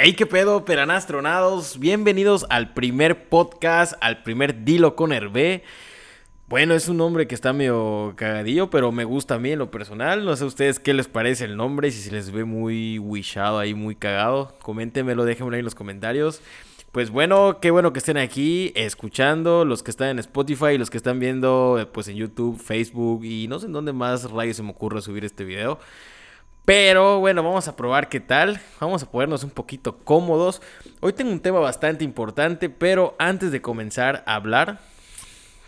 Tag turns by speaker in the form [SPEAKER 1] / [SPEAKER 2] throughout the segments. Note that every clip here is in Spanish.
[SPEAKER 1] Hey, qué pedo, peranastronados. Bienvenidos al primer podcast, al primer Dilo con Hervé. Bueno, es un nombre que está medio cagadillo, pero me gusta a mí en lo personal. No sé a ustedes qué les parece el nombre, si se les ve muy wishado ahí, muy cagado. Coméntenmelo, déjenmelo ahí en los comentarios. Pues bueno, qué bueno que estén aquí escuchando, los que están en Spotify los que están viendo pues en YouTube, Facebook y no sé en dónde más rayos se me ocurre subir este video. Pero bueno, vamos a probar qué tal. Vamos a ponernos un poquito cómodos. Hoy tengo un tema bastante importante, pero antes de comenzar a hablar,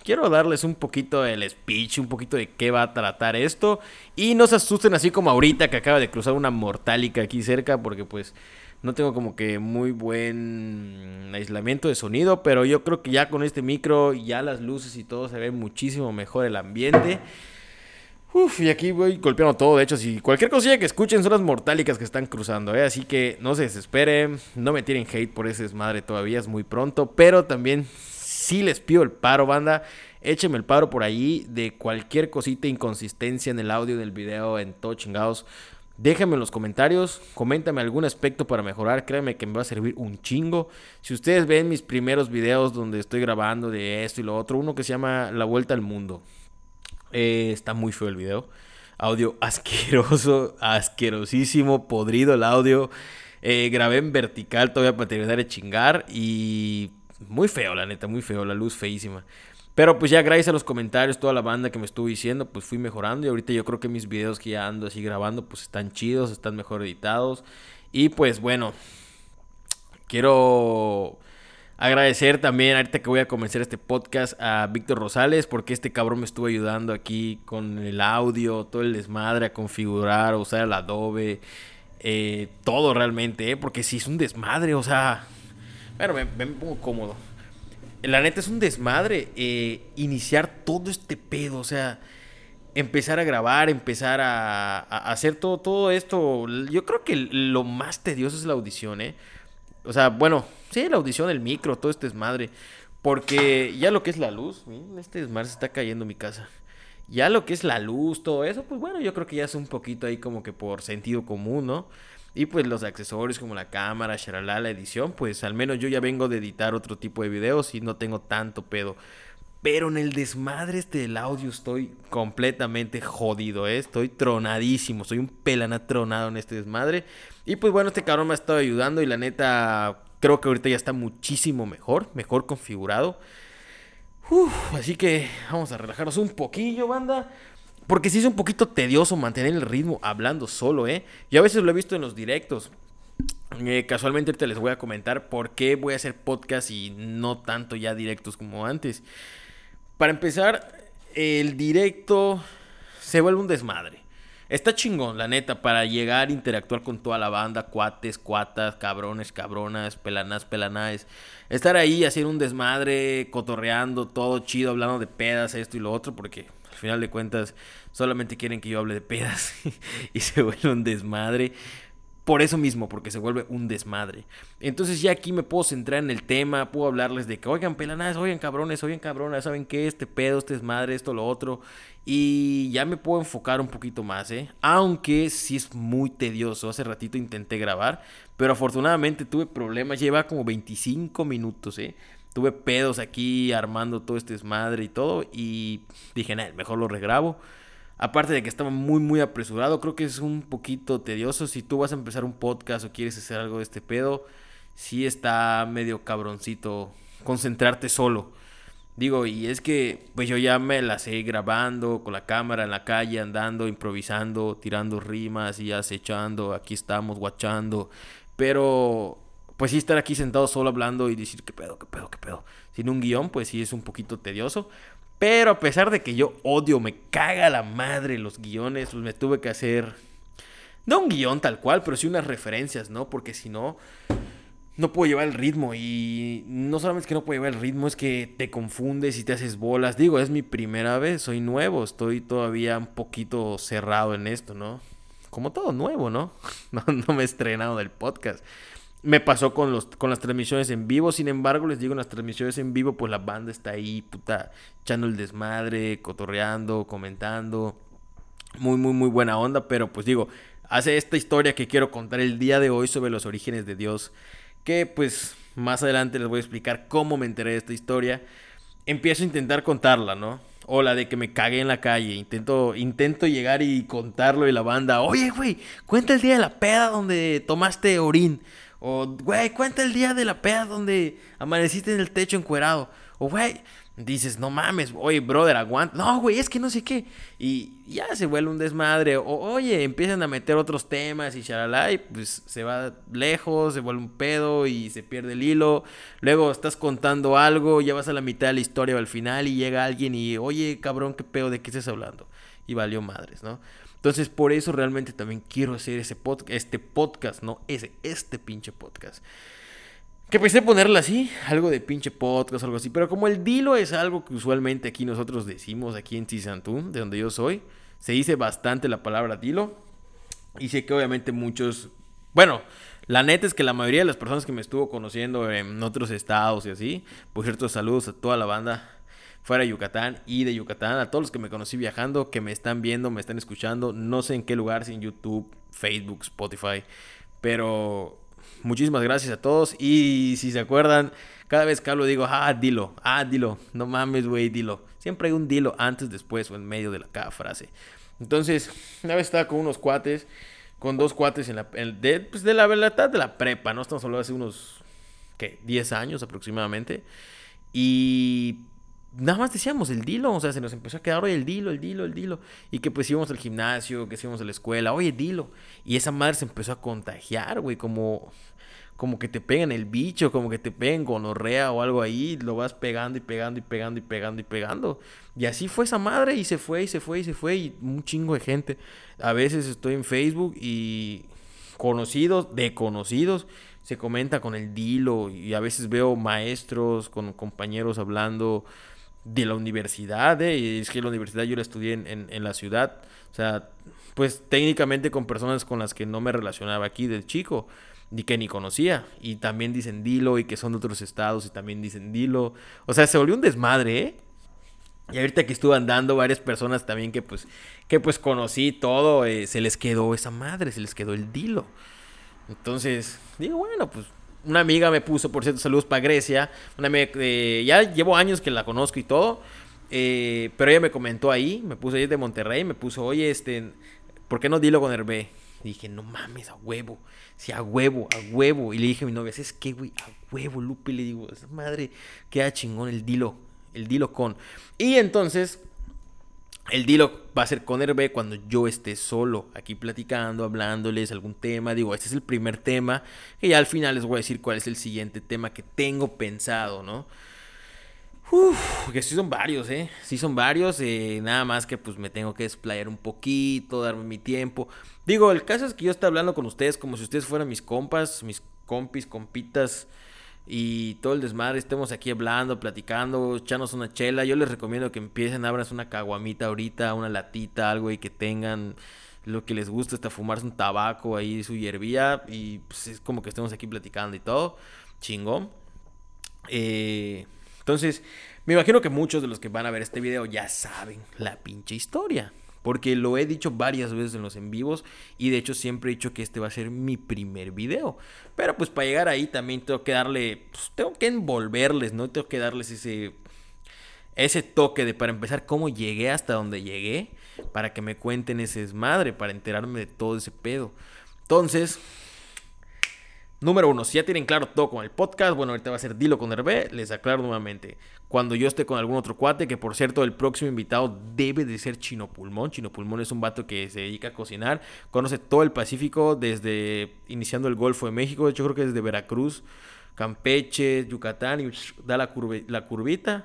[SPEAKER 1] quiero darles un poquito del speech, un poquito de qué va a tratar esto. Y no se asusten así como ahorita que acaba de cruzar una mortálica aquí cerca, porque pues no tengo como que muy buen aislamiento de sonido, pero yo creo que ya con este micro, ya las luces y todo se ve muchísimo mejor el ambiente. Uf, y aquí voy golpeando todo. De hecho, si cualquier cosilla que escuchen son las mortálicas que están cruzando, ¿eh? Así que no se desesperen, no me tiren hate por ese desmadre todavía, es muy pronto. Pero también sí les pido el paro, banda. Échenme el paro por ahí de cualquier cosita, inconsistencia en el audio del video, en todo chingados. Déjenme en los comentarios, coméntame algún aspecto para mejorar, créanme que me va a servir un chingo. Si ustedes ven mis primeros videos donde estoy grabando de esto y lo otro, uno que se llama La Vuelta al Mundo. Eh, está muy feo el video. Audio asqueroso, asquerosísimo, podrido el audio. Eh, grabé en vertical todavía para terminar de chingar y muy feo, la neta, muy feo, la luz feísima. Pero pues ya gracias a los comentarios, toda la banda que me estuvo diciendo, pues fui mejorando y ahorita yo creo que mis videos que ya ando así grabando pues están chidos, están mejor editados. Y pues bueno, quiero agradecer también, ahorita que voy a comenzar este podcast, a Víctor Rosales, porque este cabrón me estuvo ayudando aquí con el audio, todo el desmadre, a configurar, a usar el Adobe, eh, todo realmente, ¿eh? porque si es un desmadre, o sea, bueno, me, pongo cómodo la neta es un desmadre eh, iniciar todo este pedo, o sea, empezar a grabar, empezar a, hacer todo, todo esto. Yo creo que lo más tedioso es la audición, ¿eh? O sea, bueno, sí, la audición, el micro, todo este desmadre. Porque ya lo que es la luz, este desmadre se está cayendo en mi casa. Ya lo que es la luz, todo eso, pues bueno, yo creo que ya es un poquito ahí como que por sentido común, ¿no? Y pues los accesorios como la cámara, sharala, la edición, pues al menos yo ya vengo de editar otro tipo de videos y no tengo tanto pedo. Pero en el desmadre este del audio estoy completamente jodido, ¿eh? Estoy tronadísimo, soy un pelana tronado en este desmadre. Y pues bueno, este cabrón me ha estado ayudando y la neta creo que ahorita ya está muchísimo mejor, mejor configurado. así que vamos a relajarnos un poquillo, banda. Porque sí es un poquito tedioso mantener el ritmo hablando solo, ¿eh? Yo a veces lo he visto en los directos. Eh, casualmente te les voy a comentar por qué voy a hacer podcast y no tanto ya directos como antes. Para empezar, el directo se vuelve un desmadre. Está chingón, la neta, para llegar interactuar con toda la banda, cuates, cuatas, cabrones, cabronas, pelanás. Estar ahí haciendo un desmadre, cotorreando, todo chido, hablando de pedas, esto y lo otro, porque al final de cuentas solamente quieren que yo hable de pedas y se vuelve un desmadre. Por eso mismo, porque se vuelve un desmadre. Entonces ya aquí me puedo centrar en el tema, puedo hablarles de que, oigan, pelanas, oigan, cabrones, oigan, cabronas, ¿saben qué? Este pedo, este desmadre, esto, lo otro. Y ya me puedo enfocar un poquito más, ¿eh? Aunque sí es muy tedioso. Hace ratito intenté grabar, pero afortunadamente tuve problemas. Lleva como 25 minutos, ¿eh? Tuve pedos aquí armando todo este desmadre y todo. Y dije, mejor lo regrabo. Aparte de que estaba muy, muy apresurado, creo que es un poquito tedioso. Si tú vas a empezar un podcast o quieres hacer algo de este pedo, sí está medio cabroncito concentrarte solo. Digo, y es que pues yo ya me la sé grabando con la cámara en la calle, andando, improvisando, tirando rimas y acechando, aquí estamos, guachando. Pero pues sí estar aquí sentado solo hablando y decir qué pedo, qué pedo, qué pedo. Sin un guion, pues sí es un poquito tedioso. Pero a pesar de que yo odio, me caga la madre los guiones, pues me tuve que hacer, no un guion tal cual, pero sí unas referencias, ¿no? Porque si no, no puedo llevar el ritmo. Y no solamente es que no puedo llevar el ritmo, es que te confundes y te haces bolas. Digo, es mi primera vez, soy nuevo, estoy todavía un poquito cerrado en esto, ¿no? Como todo nuevo, ¿no? No, no me he estrenado del podcast. Me pasó con, los, con las transmisiones en vivo, sin embargo, les digo, en las transmisiones en vivo, pues la banda está ahí, puta, echando el desmadre, cotorreando, comentando. Muy, muy, muy buena onda, pero pues digo, hace esta historia que quiero contar el día de hoy sobre los orígenes de Dios, que pues más adelante les voy a explicar cómo me enteré de esta historia. Empiezo a intentar contarla, ¿no? O la de que me cagué en la calle. Intento, intento llegar y contarlo y la banda. Oye, güey, cuenta el día de la peda donde tomaste orín. O, güey, cuenta el día de la peda donde amaneciste en el techo encuerado. O, güey, dices, no mames, oye, brother, aguanta. No, güey, es que no sé qué. Y ya se vuelve un desmadre. O, oye, empiezan a meter otros temas y shalala, y pues se va lejos, se vuelve un pedo y se pierde el hilo. Luego estás contando algo, ya vas a la mitad de la historia o al final y llega alguien y, oye, cabrón, qué pedo, ¿de qué estás hablando? Y valió madres, ¿no? Entonces, por eso realmente también quiero hacer ese podcast, este podcast, no ese, este pinche podcast. Que pensé ponerle así, algo de pinche podcast, algo así. Pero como el dilo es algo que usualmente aquí nosotros decimos, aquí en Tizantún, de donde yo soy, se dice bastante la palabra dilo. Y sé que obviamente muchos. Bueno, la neta es que la mayoría de las personas que me estuvo conociendo en otros estados y así, por cierto, saludos a toda la banda fuera de Yucatán y de Yucatán, a todos los que me conocí viajando, que me están viendo, me están escuchando, no sé en qué lugar, si en YouTube, Facebook, Spotify, pero muchísimas gracias a todos. Y si se acuerdan, cada vez que hablo digo, ah, dilo, ah, dilo, no mames, güey, dilo. Siempre hay un dilo antes, después o en medio de la, cada frase. Entonces, una vez estaba con unos cuates, con dos cuates en la, de, pues de la verdad de la prepa, ¿no? Estamos hablando hace unos, ¿qué? 10 años aproximadamente. Y nada más decíamos el dilo, o sea, se nos empezó a quedar, oye, el dilo, el dilo, el dilo. Y que pues íbamos al gimnasio, que íbamos a la escuela, oye, dilo. Y esa madre se empezó a contagiar, güey, como, como que te pegan el bicho, como que te pegan gonorrea o algo ahí, lo vas pegando y pegando y pegando y pegando y pegando. Y así fue esa madre y se fue y se fue y se fue y un chingo de gente. A veces estoy en Facebook y conocidos, de conocidos, se comenta con el dilo y a veces veo maestros con compañeros hablando de la universidad, ¿eh? y es que la universidad yo la estudié en, en, la ciudad, o sea, pues técnicamente con personas con las que no me relacionaba aquí de chico, ni que ni conocía, y también dicen dilo, y que son de otros estados, y también dicen dilo, o sea, se volvió un desmadre, ¿eh? Y ahorita que estuve andando, varias personas también que pues, que pues conocí todo, eh, se les quedó esa madre, se les quedó el dilo. Entonces, digo, bueno, pues una amiga me puso, por cierto, saludos para Grecia. Una amiga, ya llevo años que la conozco y todo. Eh, pero ella me comentó ahí, me puso, ella de Monterrey, me puso, oye, este, ¿por qué no dilo con Hervé? Dije, no mames, a huevo. Sí, a huevo, a huevo. Y le dije a mi novia, ¿es que, güey? A huevo, Lupe. Le digo, esa madre, queda chingón el dilo. El dilo con. Y entonces el dilo va a ser con Hervé cuando yo esté solo, aquí platicando, hablándoles algún tema. Digo, este es el primer tema, que ya al final les voy a decir cuál es el siguiente tema que tengo pensado, ¿no? Uf, que sí son varios, ¿eh? Sí son varios, eh, nada más que pues me tengo que desplayar un poquito, darme mi tiempo. Digo, el caso es que yo estoy hablando con ustedes como si ustedes fueran mis compas, mis compis, compitas, y todo el desmadre, estemos aquí hablando, platicando, echarnos una chela. Yo les recomiendo que empiecen, abran una caguamita ahorita, una latita, algo y que tengan lo que les gusta, hasta fumarse un tabaco ahí, su hierbía, y pues es como que estemos aquí platicando y todo. Chingón. Eh, entonces, me imagino que muchos de los que van a ver este video ya saben la pinche historia. Porque lo he dicho varias veces en los en vivos y de hecho siempre he dicho que este va a ser mi primer video. Pero pues para llegar ahí también tengo que darle, pues, tengo que envolverles, ¿no? Tengo que darles ese, ese toque de para empezar cómo llegué hasta donde llegué, para que me cuenten ese desmadre, para enterarme de todo ese pedo. Entonces, Número uno, si ya tienen claro todo con el podcast, bueno, ahorita va a ser Dilo con Hervé, les aclaro nuevamente. Cuando yo esté con algún otro cuate, que por cierto, el próximo invitado debe de ser Chino Pulmón. Chino Pulmón es un vato que se dedica a cocinar, conoce todo el Pacífico, desde iniciando el Golfo de México, yo creo que desde Veracruz, Campeche, Yucatán, y da la, la curvita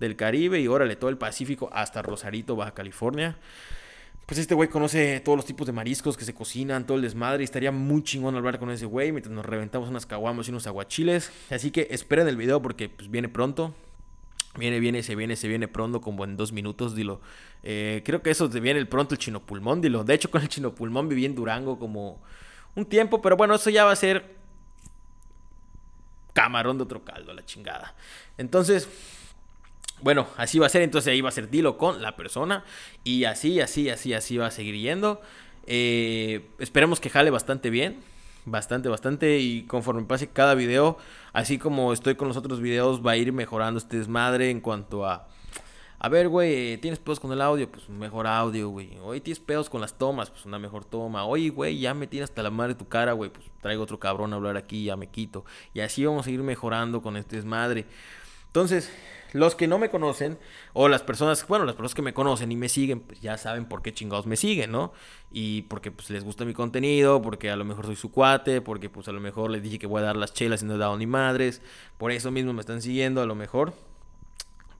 [SPEAKER 1] del Caribe y órale, todo el Pacífico hasta Rosarito, Baja California pues este güey conoce todos los tipos de mariscos que se cocinan, todo el desmadre. Y estaría muy chingón hablar con ese güey mientras nos reventamos unas caguamos y unos aguachiles. Así que esperen el video porque pues, viene pronto. Viene, viene, se viene, se viene pronto, como en dos minutos, dilo. Eh, creo que eso te viene el pronto el chino pulmón, dilo. De hecho, con el chino pulmón viví en Durango como un tiempo, pero bueno, eso ya va a ser camarón de otro caldo, la chingada. Entonces, bueno, así va a ser, entonces ahí va a ser dilo con la persona y así, así, así, así va a seguir yendo. Eh, esperemos que jale bastante bien. Bastante, bastante. Y conforme pase cada video, así como estoy con los otros videos, va a ir mejorando este desmadre en cuanto a a ver, güey, ¿tienes pedos con el audio? Pues un mejor audio, güey. Oye, ¿tienes pedos con las tomas? Pues una mejor toma. Oye, güey, ya me tienes hasta la madre tu cara, güey. Pues traigo otro cabrón a hablar aquí, ya me quito. Y así vamos a ir mejorando con este desmadre. Entonces, los que no me conocen, o las personas, bueno, las personas que me conocen y me siguen, pues ya saben por qué chingados me siguen, ¿no? Y porque pues les gusta mi contenido, porque a lo mejor soy su cuate, porque pues a lo mejor les dije que voy a dar las chelas y no he dado ni madres. Por eso mismo me están siguiendo, a lo mejor.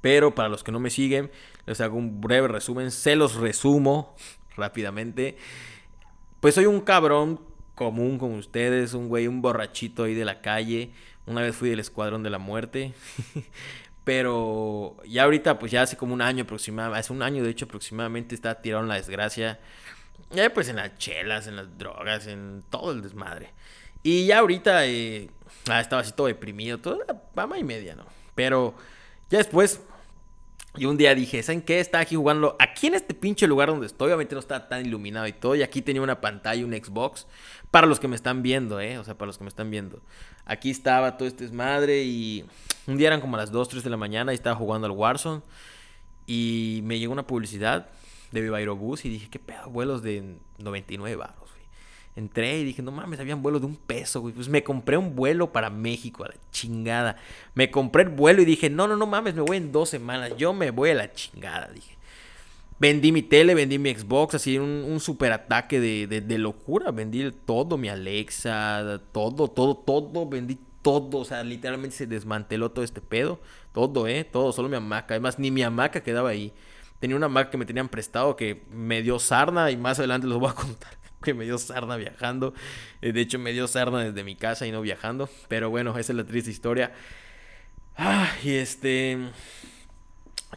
[SPEAKER 1] Pero para los que no me siguen, les hago un breve resumen. Se los resumo rápidamente. Pues soy un cabrón común con ustedes, un güey, un borrachito ahí de la calle. Una vez fui del Escuadrón de la Muerte. Pero ya ahorita, pues ya hace como un año aproximadamente, hace un año de hecho aproximadamente, está tirado en la desgracia. Ya pues en las chelas, en las drogas, en todo el desmadre. Y ya ahorita eh, ah, estaba así todo deprimido, toda pama y media, ¿no? Pero ya después y un día dije, ¿saben qué? Estaba aquí jugando aquí en este pinche lugar donde estoy. Obviamente no estaba tan iluminado y todo. Y aquí tenía una pantalla, un Xbox. Para los que me están viendo, ¿eh? O sea, para los que me están viendo. Aquí estaba todo este desmadre y un día eran como las 2, 3 de la mañana y estaba jugando al Warzone. Y me llegó una publicidad de Viva y dije, ¿qué pedo? Vuelos de 99 baros. Entré y dije, no mames, habían vuelos de un peso, güey. Pues me compré un vuelo para México, a la chingada. Me compré el vuelo y dije, no, no, no mames, me voy en dos semanas. Yo me voy a la chingada, dije. Vendí mi tele, vendí mi Xbox, así un, un super ataque de, de, locura. Vendí todo, mi Alexa, todo, todo, todo. Vendí todo, o sea, literalmente se desmanteló todo este pedo. Todo, ¿eh? Todo, solo mi hamaca. Además, ni mi hamaca quedaba ahí. Tenía una hamaca que me tenían prestado que me dio sarna y más adelante los voy a contar que me dio sarna viajando. Eh, de hecho, me dio sarna desde mi casa y no viajando. Pero bueno, esa es la triste historia. Ah, y este.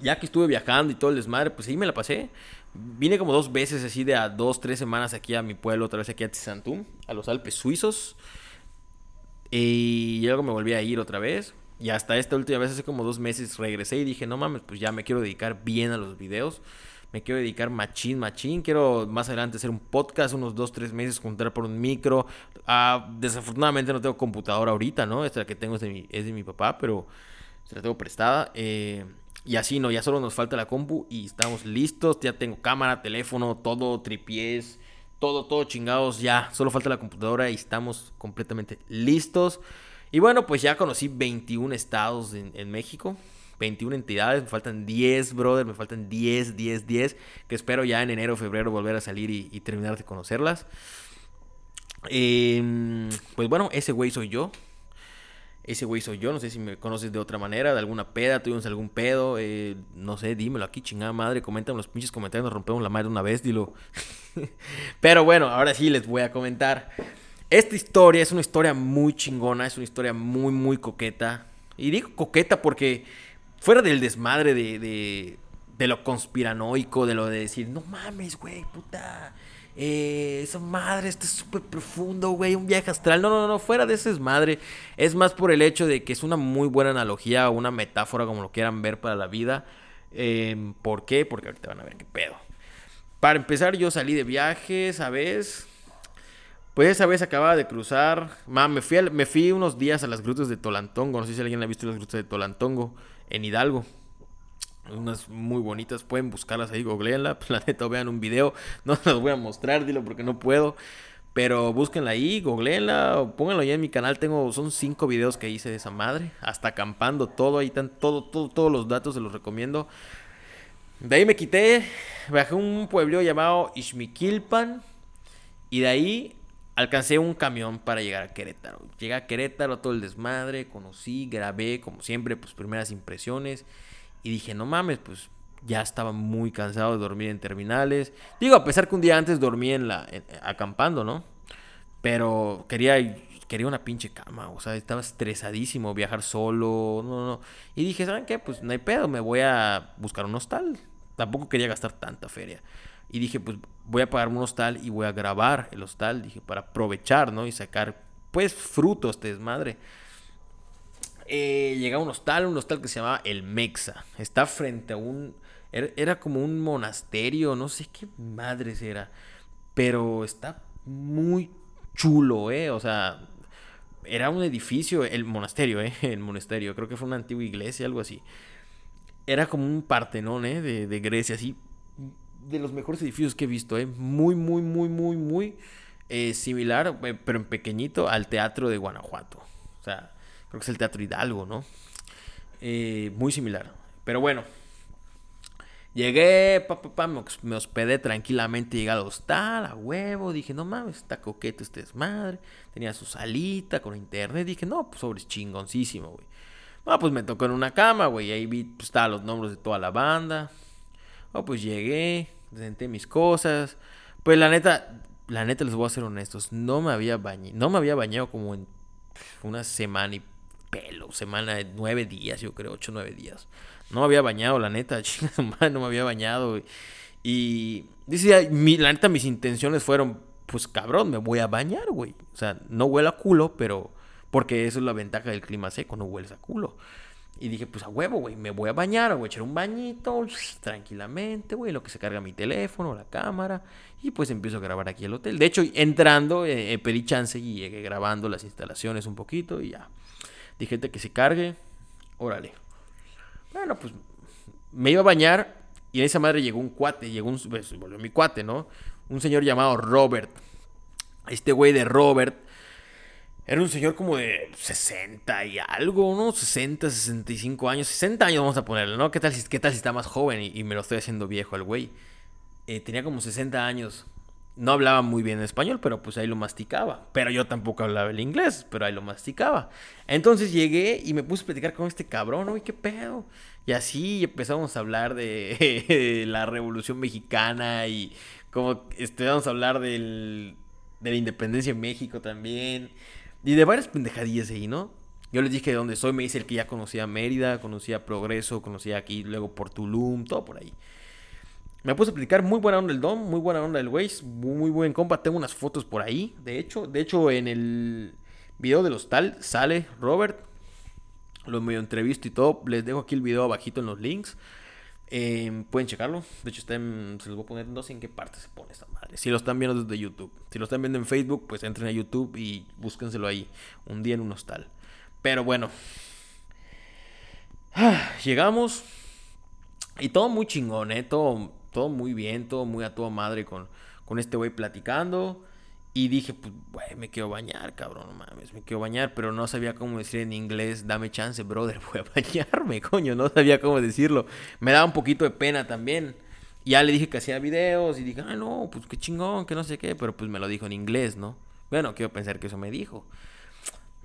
[SPEAKER 1] Ya que estuve viajando y todo el desmadre, pues ahí me la pasé. Vine como dos veces así de a dos, tres semanas aquí a mi pueblo, otra vez aquí a Tizantum, a los Alpes suizos. Y luego me volví a ir otra vez. Y hasta esta última vez, hace como dos meses, regresé y dije, no mames, pues ya me quiero dedicar bien a los videos me quiero dedicar machín, machín. Quiero más adelante hacer un podcast, unos dos, tres meses, juntar por un micro. Ah, desafortunadamente no tengo computadora ahorita, ¿no? Esta que tengo es de mi, es de mi papá, pero se la tengo prestada. Eh, y así, ¿no? Ya solo nos falta la compu y estamos listos. Ya tengo cámara, teléfono, todo, tripiés, todo, todo chingados. Ya, solo falta la computadora y estamos completamente listos. Y bueno, pues ya conocí 21 estados en México. 21 entidades, me faltan 10, brother, me faltan 10, 10, 10, que espero ya en enero febrero volver a salir y, terminar de conocerlas. Em, pues bueno, ese güey soy yo. Ese güey soy yo, no sé si me conoces de otra manera, de alguna peda, tuvimos algún pedo, eh, no sé, dímelo aquí, chingada madre, comenten los pinches comentarios, nos rompemos la madre una vez, dilo. Pero bueno, ahora sí les voy a comentar. Esta historia es una historia muy chingona, es una historia muy, muy coqueta. Y digo coqueta porque fuera del desmadre de, de, lo conspiranoico, de lo de decir, no mames, güey, puta. Eh, esa madre está súper profundo, güey, un viaje astral. No, no, no, fuera de ese desmadre. Es más por el hecho de que es una muy buena analogía o una metáfora, como lo quieran ver, para la vida. Em, ¿Por qué? Porque ahorita van a ver qué pedo. Para empezar, yo salí de viaje, ¿sabes? Pues esa vez acababa de cruzar. me fui, me fui unos días a las grutas de Tolantongo. No sé si alguien ha visto las grutas de Tolantongo en Hidalgo. Unas muy bonitas, pueden buscarlas ahí, googleenla. La neta, vean un video. No las voy a mostrar, dilo porque no puedo. Pero búsquenla ahí, googleenla o pónganlo ya en mi canal. Tengo, son cinco videos que hice de esa madre. Hasta acampando, todo ahí están, todo, todo, todos los datos se los recomiendo. De ahí me quité, bajé a un pueblo llamado Ixmiquilpan. Y de ahí alcancé un camión para llegar a Querétaro. Llegué a Querétaro, todo el desmadre, conocí, grabé, como siempre, pues primeras impresiones. Y dije, no mames, pues ya estaba muy cansado de dormir en terminales. Digo, a pesar que un día antes dormí en la, acampando, ¿no? Pero quería, quería una pinche cama, o sea, estaba estresadísimo viajar solo, no, no. Y dije, ¿saben qué? Pues no hay pedo, me voy a buscar un hostal. Tampoco quería gastar tanta feria. Y dije, pues voy a pagarme un hostal y voy a grabar el hostal, dije, para aprovechar, ¿no? Y sacar, pues, frutos de desmadre. Eh, a un hostal, un hostal que se llamaba El Mexa. Está frente a un... Era, como un monasterio, no sé qué madres era. Pero está muy chulo, ¿eh? O sea, era un edificio, el monasterio, ¿eh? El monasterio, creo que fue una antigua iglesia, algo así. Era como un partenón, ¿eh? De, de Grecia, así. De los mejores edificios que he visto, ¿eh? Muy, muy, muy, muy, muy eh, similar, eh, pero en pequeñito, al teatro de Guanajuato. O sea, creo que es el Teatro Hidalgo, ¿no? Eh, muy similar. Pero bueno, Llegué, pa, pa, me hospedé tranquilamente, llegué al hostal, a huevo, dije, no mames, está coqueto este desmadre, tenía su salita con internet, dije, no, pues sobre chingoncísimo, güey. No, pues me tocó en una cama, güey, ahí vi, pues estaban los nombres de toda la banda. Oh, pues llegué, senté mis cosas. Pues la neta, la neta les voy a ser honestos, no me había bañado, no me había bañado como en una semana y pelo, semana nueve días, yo creo, ocho, nueve días. No me había bañado, la neta, no me había bañado. Y dice, la neta, mis intenciones fueron, pues cabrón, me voy a bañar, güey. O sea, no huele a culo, pero porque eso es la ventaja del clima seco, no hueles a culo. Y dije, pues a huevo, güey, me voy a bañar, voy a echar un bañito, tranquilamente, güey, lo que se carga mi teléfono, la cámara, y pues empiezo a grabar aquí el hotel. De hecho, entrando, eh, eh, pedí chance y llegué grabando las instalaciones un poquito y ya. Dije que se cargue, órale. Bueno, pues me iba a bañar y en esa madre llegó un cuate, llegó un, pues, volvió mi cuate, ¿no? Un señor llamado Robert. Este güey de Robert era un señor como de 60 y algo, ¿no? 60, 65 años, 60 años vamos a ponerle, ¿no? ¿Qué tal si, qué tal si está más joven y, me lo estoy haciendo viejo al güey? Eh, tenía como 60 años. No hablaba muy bien español, pero pues ahí lo masticaba. Pero yo tampoco hablaba el inglés, pero ahí lo masticaba. Entonces llegué y me puse a platicar con este cabrón, uy, qué pedo. Y así empezamos a hablar de la Revolución Mexicana y como empezamos a hablar del, de la independencia en México también. Y de varias pendejadillas ahí, ¿no? Yo les dije de dónde soy, me dice el que ya conocía Mérida, conocía Progreso, conocía aquí, luego por Tulum, todo por ahí. Me puse a platicar, muy buena onda el Dom, muy buena onda el Waze, muy, buen compa. Tengo unas fotos por ahí, de hecho. De hecho, en el video del hostal sale Robert. Lo medio entrevisto y todo. Les dejo aquí el video abajito en los links. Em, pueden checarlo. De hecho, se los voy a poner, no sé en qué parte se pone esta madre. Si lo están viendo desde YouTube. Si lo están viendo en Facebook, pues entren a YouTube y búsquenselo ahí. Un día en un hostal. Pero bueno. llegamos. Y todo muy chingón, ¿eh? Todo todo muy bien, todo muy a toda madre con, con este güey platicando. Y dije, pues, güey, me quiero bañar, cabrón, no mames, me quiero bañar, pero no sabía cómo decir en inglés, dame chance, brother, voy a bañarme, coño, no sabía cómo decirlo. Me daba un poquito de pena también. Ya le dije que hacía videos y dije, ah, no, pues qué chingón, que no sé qué, pero pues me lo dijo en inglés, ¿no? Bueno, quiero pensar que eso me dijo.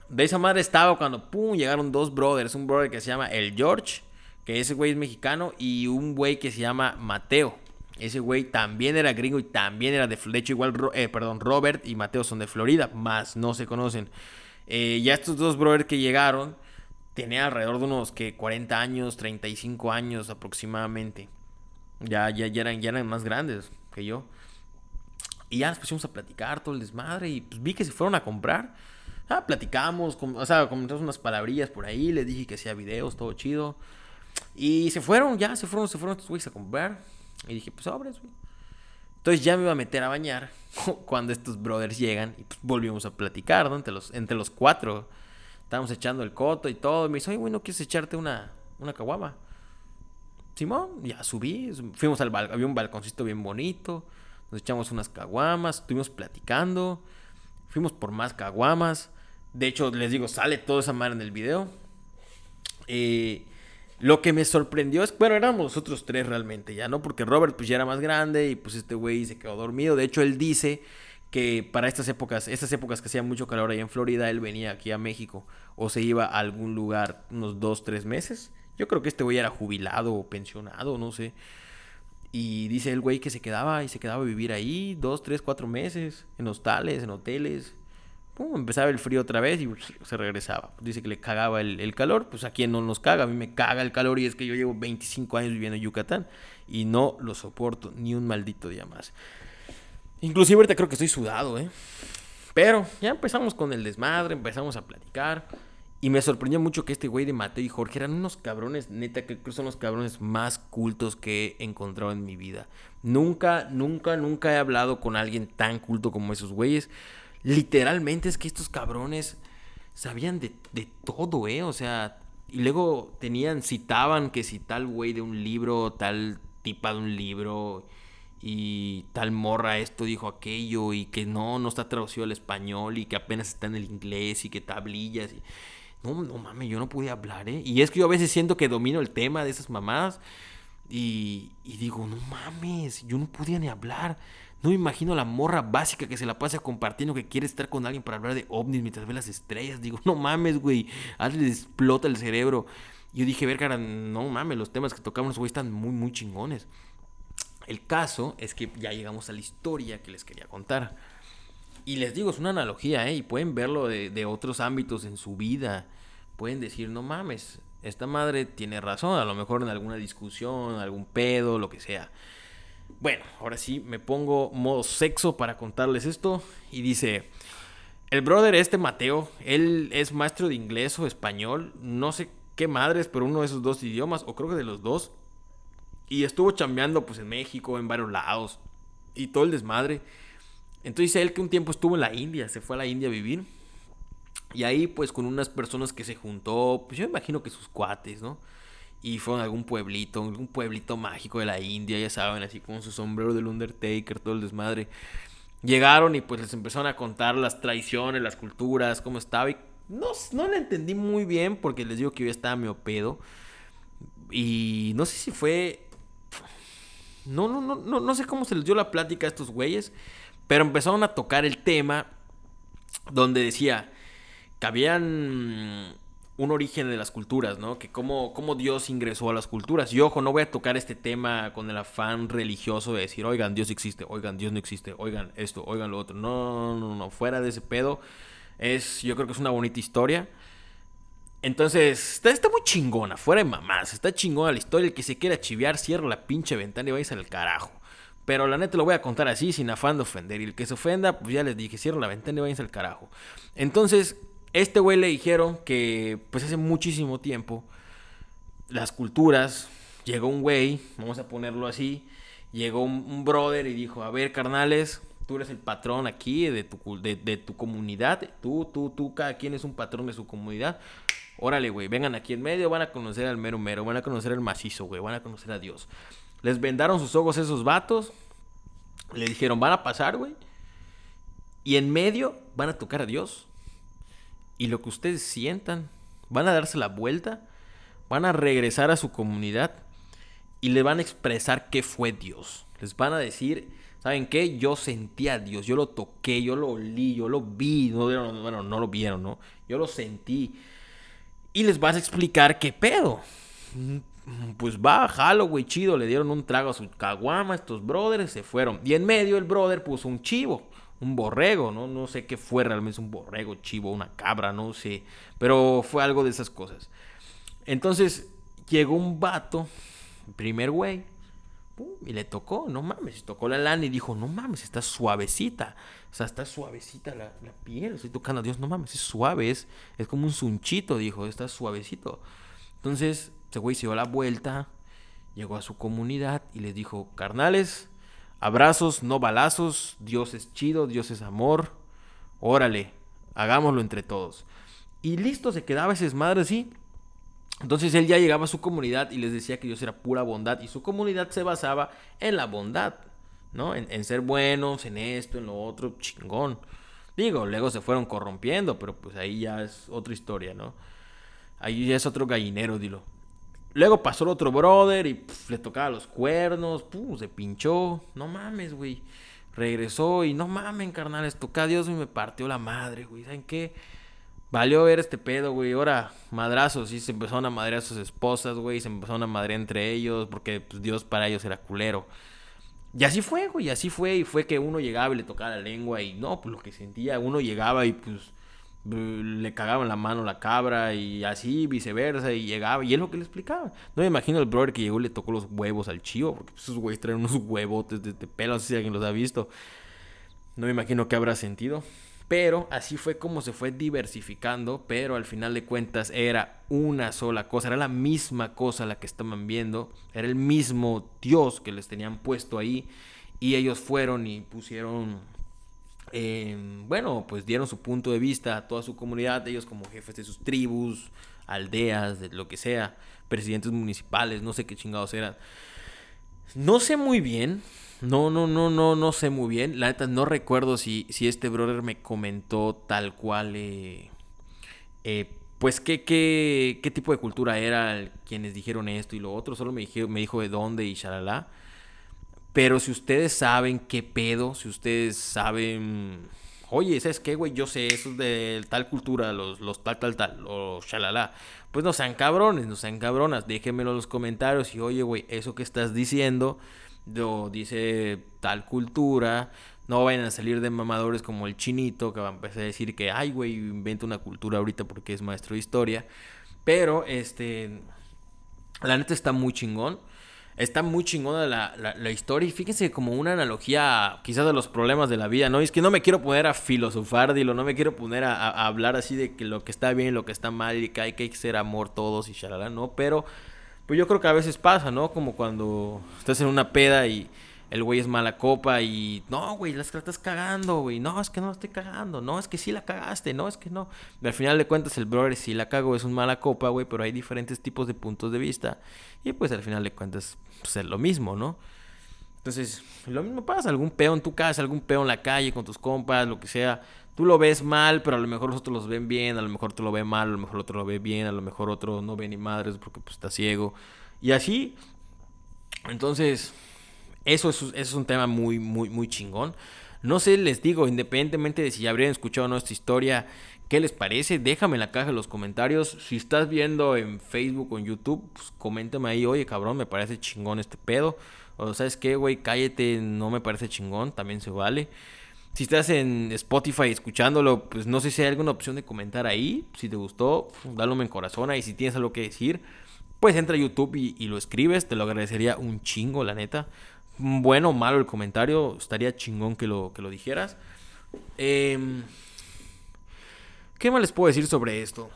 [SPEAKER 1] De esa madre estaba cuando, pum, llegaron dos brothers, un brother que se llama El George que ese güey es mexicano, y un güey que se llama Mateo. Ese güey también era gringo y también era de... De hecho, igual, eh, perdón, Robert y Mateo son de Florida, más no se conocen. Eh, ya estos dos brothers que llegaron, tenían alrededor de unos que 40 años, 35 años aproximadamente. Ya, ya, ya, eran, ya eran más grandes que yo. Y ya nos pusimos a platicar todo el desmadre y pues vi que se fueron a comprar. Ah, platicamos, o sea, comentamos unas palabrillas por ahí, les dije que hacía videos, todo chido. Y se fueron, ya, se fueron, se fueron estos güeyes a comprar. Y dije, pues sobres, güey. Entonces ya me iba a meter a bañar cuando estos brothers llegan y pues volvimos a platicar, ¿no? Entre los, entre los cuatro. Estábamos echando el coto y todo. Y me dice, oye, güey, ¿no quieres echarte una, una caguama? Simón, ya subí. Fuimos al balcón, había un balconcito bien bonito. Nos echamos unas caguamas, estuvimos platicando. Fuimos por más caguamas. De hecho, les digo, sale toda esa madre en el video. Eh, lo que me sorprendió es, bueno, éramos nosotros tres realmente, ya, ¿no? Porque Robert pues ya era más grande y pues este güey se quedó dormido. De hecho, él dice que para estas épocas, estas épocas que hacía mucho calor ahí en Florida, él venía aquí a México o se iba a algún lugar unos dos, tres meses. Yo creo que este güey era jubilado o pensionado, no sé. Y dice el güey que se quedaba y se quedaba a vivir ahí dos, tres, cuatro meses, en hostales, en hoteles empezaba el frío otra vez y se regresaba. Dice que le cagaba el, calor, pues a quien no nos caga, a mí me caga el calor y es que yo llevo 25 años viviendo en Yucatán y no lo soporto ni un maldito día más. Inclusive ahorita creo que estoy sudado, ¿eh? Pero ya empezamos con el desmadre, empezamos a platicar Y me sorprendió mucho que este güey de Mateo y Jorge eran unos cabrones, neta, que son los cabrones más cultos que he encontrado en mi vida. Nunca, nunca, nunca he hablado con alguien tan culto como esos güeyes. Literalmente es que estos cabrones sabían de, de todo, ¿eh? O sea, y luego tenían, citaban que si tal güey de un libro, tal tipa de un libro, y tal morra esto dijo aquello, y que no, no está traducido al español, y que apenas está en el inglés, y que tablillas, y no, no mames, yo no podía hablar, ¿eh? Y es que yo a veces siento que domino el tema de esas mamadas. Y, y digo, no mames, yo no podía ni hablar. No me imagino la morra básica que se la pasa compartiendo que quiere estar con alguien para hablar de ovnis mientras ve las estrellas. Digo, no mames, güey. Hazle explota el cerebro. Yo dije, ver, cara, no mames, los temas que tocamos, güey, están muy, muy chingones. El caso es que ya llegamos a la historia que les quería contar. Y les digo, es una analogía, ¿eh? Y pueden verlo de, otros ámbitos en su vida. Pueden decir, no mames, esta madre tiene razón, a lo mejor en alguna discusión, algún pedo, lo que sea. Bueno, ahora sí, me pongo modo sexo para contarles esto. Y dice, el brother este Mateo, él es maestro de inglés o español, no sé qué madres, pero uno de esos dos idiomas, o creo que de los dos. Y estuvo chambeando pues en México, en varios lados. Y todo el desmadre. Entonces él que un tiempo estuvo en la India, se fue a la India a vivir. Y ahí pues con unas personas que se juntó, pues yo imagino que sus cuates, ¿no? Y fueron a algún pueblito, un pueblito mágico de la India, ya saben, así con su sombrero del Undertaker, todo el desmadre. Llegaron y pues les empezaron a contar las traiciones, las culturas, cómo estaba. Y no, no le entendí muy bien porque les digo que yo estaba medio pedo. Y no sé si fue... No, no, no, no, no sé cómo se les dio la plática a estos güeyes. Pero empezaron a tocar el tema donde decía que habían un origen de las culturas, ¿no? Que cómo, cómo, Dios ingresó a las culturas. Y ojo, no voy a tocar este tema con el afán religioso de decir, oigan, Dios existe, oigan, Dios no existe, oigan esto, oigan lo otro. No, no, no, fuera de ese pedo. Es, yo creo que es una bonita historia. Entonces, está, está muy chingona, fuera de mamás. Está chingona la historia. El que se quiera chiviar, cierra la pinche ventana y vais al carajo. Pero la neta lo voy a contar así, sin afán de ofender. Y el que se ofenda, pues ya les dije, cierra la ventana y váyanse al carajo. Entonces, este güey le dijeron que, pues hace muchísimo tiempo, las culturas, llegó un güey, vamos a ponerlo así, llegó un, brother y dijo, a ver, carnales, tú eres el patrón aquí de tu, de, de tu comunidad, tú, tú, tú, cada quien es un patrón de su comunidad. Órale, güey, vengan aquí en medio, van a conocer al mero mero, van a conocer al macizo, güey, van a conocer a Dios. Les vendaron sus ojos esos vatos. Le dijeron, van a pasar, güey. Y en medio van a tocar a Dios. Y lo que ustedes sientan, van a darse la vuelta. Van a regresar a su comunidad. Y le van a expresar qué fue Dios. Les van a decir, ¿saben qué? Yo sentí a Dios. Yo lo toqué, yo lo olí, yo lo vi. No, bueno, no lo vieron, ¿no? Yo lo sentí. Y les vas a explicar qué pedo pues va, jalo, güey, chido. Le dieron un trago a su caguama, estos brothers se fueron. Y en medio el brother puso un chivo, un borrego, ¿no? No sé qué fue realmente, un borrego, chivo, una cabra, no sé. Pero fue algo de esas cosas. Entonces llegó un vato, primer güey, y le tocó, no mames, tocó la lana y dijo, no mames, está suavecita. O sea, está suavecita la, piel, estoy tocando a Dios, no mames, es suave, es, como un sunchito, dijo, está suavecito. Entonces este güey se dio la vuelta, llegó a su comunidad y les dijo, carnales, abrazos, no balazos, Dios es chido, Dios es amor, órale, hagámoslo entre todos. Y listo, se quedaba ese madre así. Entonces él ya llegaba a su comunidad y les decía que Dios era pura bondad y su comunidad se basaba en la bondad, ¿no? En, en ser buenos, en esto, en lo otro, chingón. Digo, luego se fueron corrompiendo, pero pues ahí ya es otra historia, ¿no? Ahí ya es otro gallinero, dilo. Luego pasó el otro brother y le tocaba los cuernos, pum, se pinchó. No mames, güey. Regresó y no mames, carnales, toca a Dios y me partió la madre, güey. ¿Saben qué? Valió ver este pedo, güey. Ahora, madrazos, y se empezaron a madrear a sus esposas, güey. Se empezaron a madrear entre ellos porque pues, Dios para ellos era culero. Y así fue, güey, así fue. Y fue que uno llegaba y le tocaba la lengua y no, pues lo que sentía. Uno llegaba y pues le cagaban la mano la cabra y así viceversa y llegaba y es lo que le explicaba. No me imagino el brother que llegó y le tocó los huevos al chivo, porque esos güeyes traen unos huevotes de, pelo, no si alguien los ha visto. No me imagino qué habrá sentido. Pero así fue como se fue diversificando, pero al final de cuentas era una sola cosa, era la misma cosa la que estaban viendo, era el mismo Dios que les tenían puesto ahí y ellos fueron y pusieron, eh, bueno, pues dieron su punto de vista a toda su comunidad, ellos como jefes de sus tribus, aldeas, de lo que sea, presidentes municipales, no sé qué chingados eran. No sé muy bien no, no, no, no, no sé muy bien. La neta no recuerdo si, si este brother me comentó tal cual, eh, eh, pues qué, qué, qué tipo de cultura era quienes dijeron esto y lo otro. Solo me, dijo, me dijo de dónde y shalala. Pero si ustedes saben qué pedo, si ustedes saben, oye, ¿sabes qué, güey? Yo sé eso de tal cultura, los, los tal, tal, tal, los shalala. Pues no sean cabrones, no sean cabronas. Déjenmelo en los comentarios y, oye, güey, eso que estás diciendo dice tal cultura. No vayan a salir de mamadores como el chinito que va a empezar a decir que, ay, güey, inventa una cultura ahorita porque es maestro de historia. Pero, este, la neta está muy chingón. Está muy chingona la, la, historia y fíjense como una analogía quizás de los problemas de la vida, ¿no? Es que no me quiero poner a filosofar, dilo, no me quiero poner a, a, hablar así de que lo que está bien lo que está mal y que hay que ser amor todos y shalala, ¿no? Pero pues yo creo que a veces pasa, ¿no? Como cuando estás en una peda y el güey es mala copa y no, güey, la estás cagando, güey. No, es que no la estoy cagando. No, es que sí la cagaste. No, es que no. al final de cuentas, el brother sí la cago, es un mala copa, güey, pero hay diferentes tipos de puntos de vista. Y pues al final de cuentas, pues es lo mismo, ¿no? Entonces, lo mismo pasa. Algún peo en tu casa, algún peo en la calle con tus compas, lo que sea tú lo ves mal, pero a lo mejor los otros los ven bien, a lo mejor tú lo ves mal, a lo mejor otro lo ve bien, a lo mejor otro no ve ni madres porque pues está ciego. Y así, entonces, eso es, es un tema muy, muy, muy chingón. No sé, les digo, independientemente de si ya habrían escuchado nuestra historia, ¿qué les parece? Déjame en la caja de los comentarios. Si estás viendo en Facebook o en YouTube, pues coméntame ahí, oye cabrón, me parece chingón este pedo. O sabes qué, güey, cállate, no me parece chingón, también se vale. Si estás en Spotify escuchándolo, pues no sé si hay alguna opción de comentar ahí. Si te gustó, dalo en corazón. Y si tienes algo que decir, pues entra a YouTube y, lo escribes. Te lo agradecería un chingo, la neta. Bueno o malo el comentario, estaría chingón que lo, que lo dijeras. Em, ¿Qué más les puedo decir sobre esto?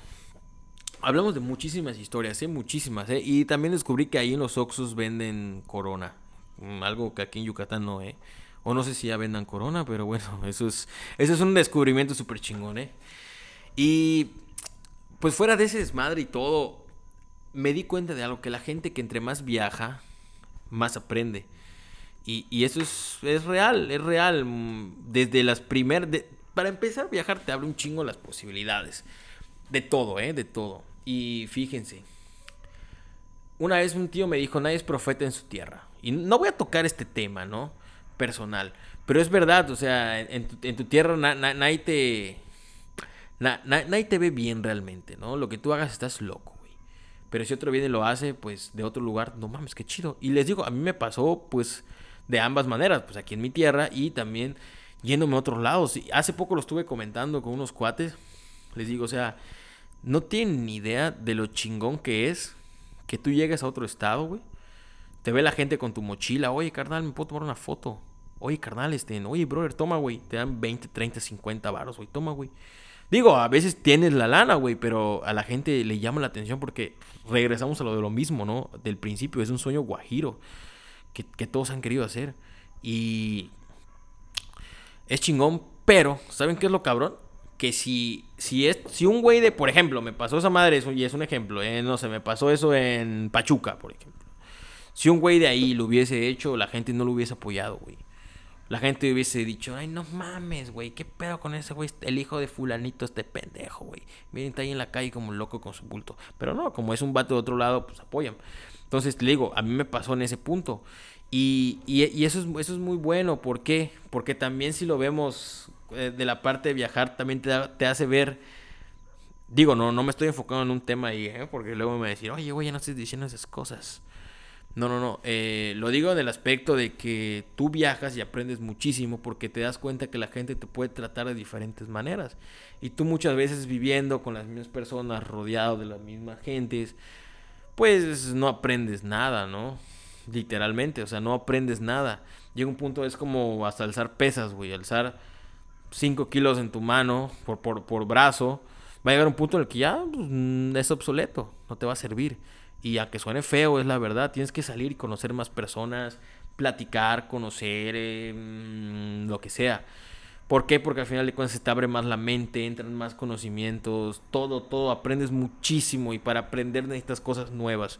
[SPEAKER 1] Hablamos de muchísimas historias, ¿eh? Muchísimas, ¿eh? Y también descubrí que ahí en los Oxus venden corona. Mm, algo que aquí en Yucatán no, ¿eh? O no sé si ya vendan Corona, pero bueno, eso es, eso es un descubrimiento súper chingón, ¿eh? Y pues fuera de ese desmadre y todo, me di cuenta de algo, que la gente que entre más viaja, más aprende. Y, eso es, es, real, es real. Desde las primeras... para empezar a viajar te abre un chingo las posibilidades. De todo, ¿eh? De todo. Y fíjense. Una vez un tío me dijo, nadie es profeta en su tierra. Y no voy a tocar este tema, ¿no? personal. Pero es verdad, o sea, en, tu, tierra nadie te... nadie te ve bien realmente, ¿no? Lo que tú hagas estás loco, güey. Pero si otro viene y lo hace, pues de otro lugar, no mames, qué chido. Y les digo, a mí me pasó, pues, de ambas maneras, pues aquí en mi tierra y también yéndome a otros lados. Y hace poco lo estuve comentando con unos cuates. Les digo, o sea, no tienen ni idea de lo chingón que es que tú llegues a otro estado, güey te ve la gente con tu mochila. Oye, carnal, ¿me puedo tomar una foto? Oye, carnal, este, oye, brother, toma, güey. Te dan 20, 30, 50 varos, güey. Toma, güey. Digo, a veces tienes la lana, güey, pero a la gente le llama la atención porque regresamos a lo de lo mismo, ¿no? Del principio, es un sueño guajiro que, todos han querido hacer. Y es chingón, pero ¿saben qué es lo cabrón? Que si, si, es, si un güey de, por ejemplo, me pasó esa madre, y es un ejemplo, eh, no sé, me pasó eso en Pachuca, por ejemplo. Si un güey de ahí lo hubiese hecho, la gente no lo hubiese apoyado, güey. La gente hubiese dicho, ay, no mames, güey, qué pedo con ese güey, el hijo de fulanito, este pendejo, güey. Miren, está ahí en la calle como loco con su bulto. Pero no, como es un vato de otro lado, pues apoyan. Entonces, te digo, a mí me pasó en ese punto. Y, y, eso, es, eso es muy bueno. ¿Por qué? Porque también si lo vemos eh, de la parte de viajar, también te, te hace ver... Digo, no, no me estoy enfocando en un tema ahí, ¿eh? porque luego me va a decir, oye, güey, ya no estoy diciendo esas cosas. No, no, no. Eh, lo digo en el aspecto de que tú viajas y aprendes muchísimo porque te das cuenta que la gente te puede tratar de diferentes maneras. Y tú muchas veces viviendo con las mismas personas, rodeado de las mismas gentes, pues no aprendes nada, ¿no? Literalmente, o sea, no aprendes nada. Llega un punto, es como hasta alzar pesas, güey. Alzar 5 kilos en tu mano por, por, por, brazo, va a llegar un punto en el que ya pues, mm, es obsoleto, no te va a servir. Y aunque suene feo, es la verdad, tienes que salir y conocer más personas, platicar, conocer, eh, mm, lo que sea. ¿Por qué? Porque al final de cuentas se te abre más la mente, entran más conocimientos, todo, todo, aprendes muchísimo y para aprender necesitas cosas nuevas.